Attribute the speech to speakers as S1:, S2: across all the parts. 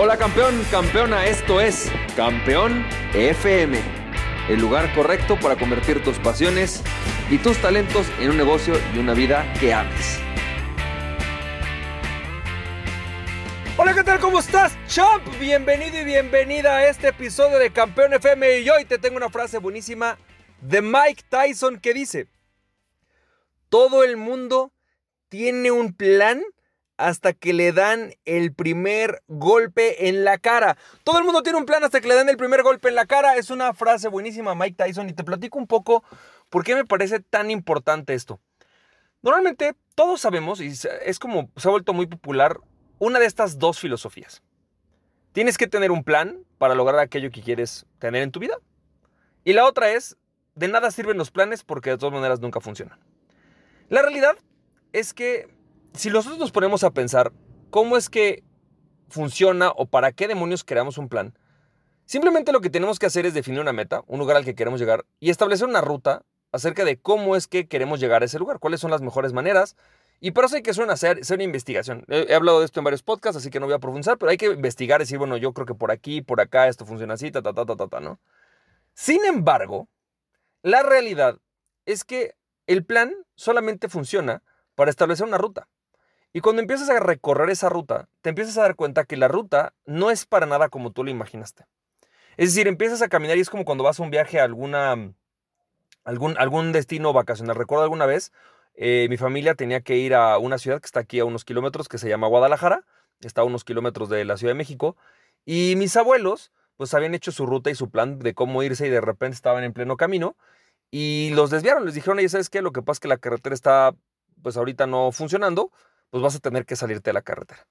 S1: Hola campeón, campeona, esto es Campeón FM, el lugar correcto para convertir tus pasiones y tus talentos en un negocio y una vida que ames. Hola, ¿qué tal? ¿Cómo estás, champ? Bienvenido y bienvenida a este episodio de Campeón FM y hoy te tengo una frase buenísima de Mike Tyson que dice, todo el mundo tiene un plan hasta que le dan el primer golpe en la cara. Todo el mundo tiene un plan hasta que le dan el primer golpe en la cara. Es una frase buenísima, Mike Tyson, y te platico un poco por qué me parece tan importante esto. Normalmente todos sabemos, y es como se ha vuelto muy popular, una de estas dos filosofías. Tienes que tener un plan para lograr aquello que quieres tener en tu vida. Y la otra es, de nada sirven los planes porque de todas maneras nunca funcionan. La realidad es que si nosotros nos ponemos a pensar cómo es que funciona o para qué demonios creamos un plan, simplemente lo que tenemos que hacer es definir una meta, un lugar al que queremos llegar y establecer una ruta acerca de cómo es que queremos llegar a ese lugar, cuáles son las mejores maneras. Y por eso hay que hacer, hacer una investigación. He, hablado de esto en varios podcasts, así que no voy a profundizar, pero hay que investigar y decir, bueno, yo creo que por aquí, por acá, esto funciona así, ta, ta, ta, ta, ta, ta, ¿no? Sin embargo, la realidad es que el plan solamente funciona para establecer una ruta. Y cuando empiezas a recorrer esa ruta, te empiezas a dar cuenta que la ruta no es para nada como tú lo imaginaste. Es decir, empiezas a caminar y es como cuando vas a un viaje a alguna, algún, algún destino vacacional. Recuerdo alguna vez, eh, mi familia tenía que ir a una ciudad que está aquí a unos kilómetros, que se llama Guadalajara, está a unos kilómetros de la Ciudad de México, y mis abuelos pues habían hecho su ruta y su plan de cómo irse y de repente estaban en pleno camino y los desviaron, les dijeron, oye, ¿sabes qué? Lo que pasa es que la carretera está pues ahorita no funcionando, pues vas a tener que salirte de la carretera.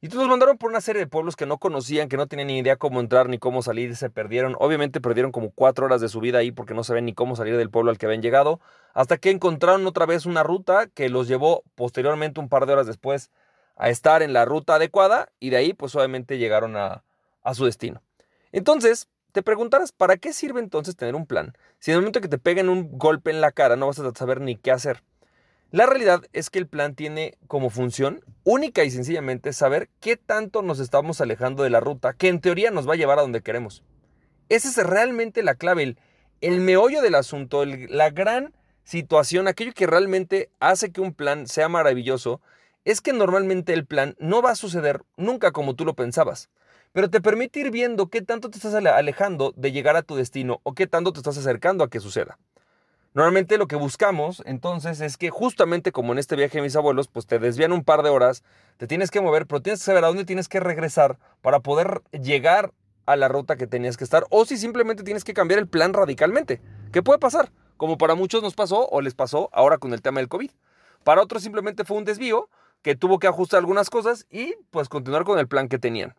S1: Y entonces mandaron por una serie de pueblos que no conocían, que no tenían ni idea cómo entrar ni cómo salir, se perdieron. Obviamente perdieron como cuatro horas de su vida ahí porque no sabían ni cómo salir del pueblo al que habían llegado, hasta que encontraron otra vez una ruta que los llevó posteriormente un par de horas después a estar en la ruta adecuada y de ahí pues obviamente llegaron a, a su destino. Entonces, te preguntarás, ¿para qué sirve entonces tener un plan? Si en el momento que te peguen un golpe en la cara no vas a saber ni qué hacer. La realidad es que el plan tiene como función única y sencillamente saber qué tanto nos estamos alejando de la ruta que en teoría nos va a llevar a donde queremos. Esa es realmente la clave, el, meollo del asunto, la gran situación, aquello que realmente hace que un plan sea maravilloso, es que normalmente el plan no va a suceder nunca como tú lo pensabas, pero te permite ir viendo qué tanto te estás alejando de llegar a tu destino o qué tanto te estás acercando a que suceda. Normalmente lo que buscamos entonces es que justamente como en este viaje de mis abuelos, pues te desvían un par de horas, te tienes que mover, pero tienes que saber a dónde tienes que regresar para poder llegar a la ruta que tenías que estar o si simplemente tienes que cambiar el plan radicalmente. ¿Qué puede pasar? Como para muchos nos pasó o les pasó ahora con el tema del COVID. Para otros simplemente fue un desvío que tuvo que ajustar algunas cosas y pues continuar con el plan que tenían.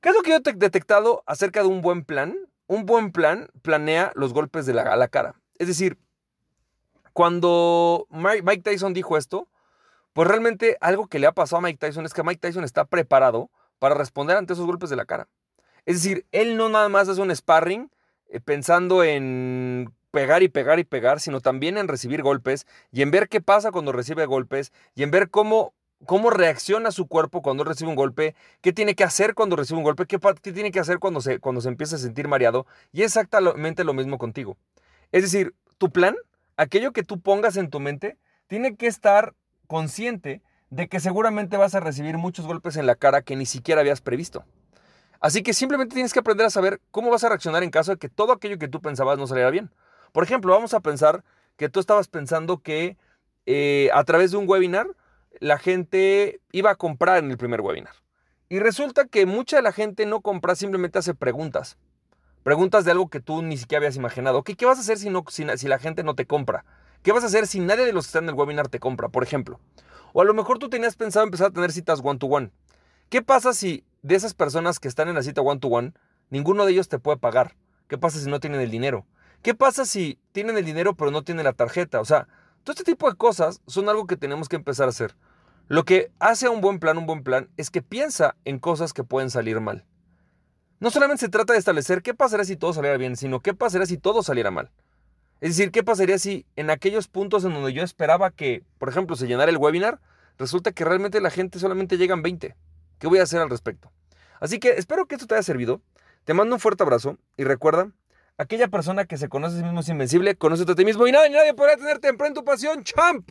S1: ¿Qué es lo que yo he detectado acerca de un buen plan? Un buen plan planea los golpes de la, a la cara. Es decir, cuando Mike Tyson dijo esto, pues realmente algo que le ha pasado a Mike Tyson es que Mike Tyson está preparado para responder ante esos golpes de la cara. Es decir, él no nada más hace un sparring eh, pensando en pegar y pegar y pegar, sino también en recibir golpes y en ver qué pasa cuando recibe golpes y en ver cómo, cómo reacciona su cuerpo cuando recibe un golpe, qué tiene que hacer cuando recibe un golpe, qué, tiene que hacer cuando se, cuando se empieza a sentir mareado. Y es exactamente lo mismo contigo. Es decir, tu plan, aquello que tú pongas en tu mente, tiene que estar consciente de que seguramente vas a recibir muchos golpes en la cara que ni siquiera habías previsto. Así que simplemente tienes que aprender a saber cómo vas a reaccionar en caso de que todo aquello que tú pensabas no saliera bien. Por ejemplo, vamos a pensar que tú estabas pensando que eh, a través de un webinar la gente iba a comprar en el primer webinar. Y resulta que mucha de la gente no compra, simplemente hace preguntas. Preguntas de algo que tú ni siquiera habías imaginado. ¿Qué, vas a hacer si, no, si, la gente no te compra? ¿Qué vas a hacer si nadie de los que están en el webinar te compra, por ejemplo? O a lo mejor tú tenías pensado empezar a tener citas one-to-one. ¿Qué pasa si de esas personas que están en la cita one-to-one, ninguno de ellos te puede pagar? ¿Qué pasa si no tienen el dinero? ¿Qué pasa si tienen el dinero pero no tienen la tarjeta? O sea, todo este tipo de cosas son algo que tenemos que empezar a hacer. Lo que hace a un buen plan un buen plan es que piensa en cosas que pueden salir mal. No solamente se trata de establecer qué pasaría si todo saliera bien, sino qué pasaría si todo saliera mal. Es decir, qué pasaría si en aquellos puntos en donde yo esperaba que, por ejemplo, se llenara el webinar, resulta que realmente la gente solamente llegan 20. ¿Qué voy a hacer al respecto? Así que espero que esto te haya servido. Te mando un fuerte abrazo y recuerda, aquella persona que se conoce a sí mismo es invencible, conoce a ti mismo y nadie, nadie podrá tenerte en tu pasión, champ.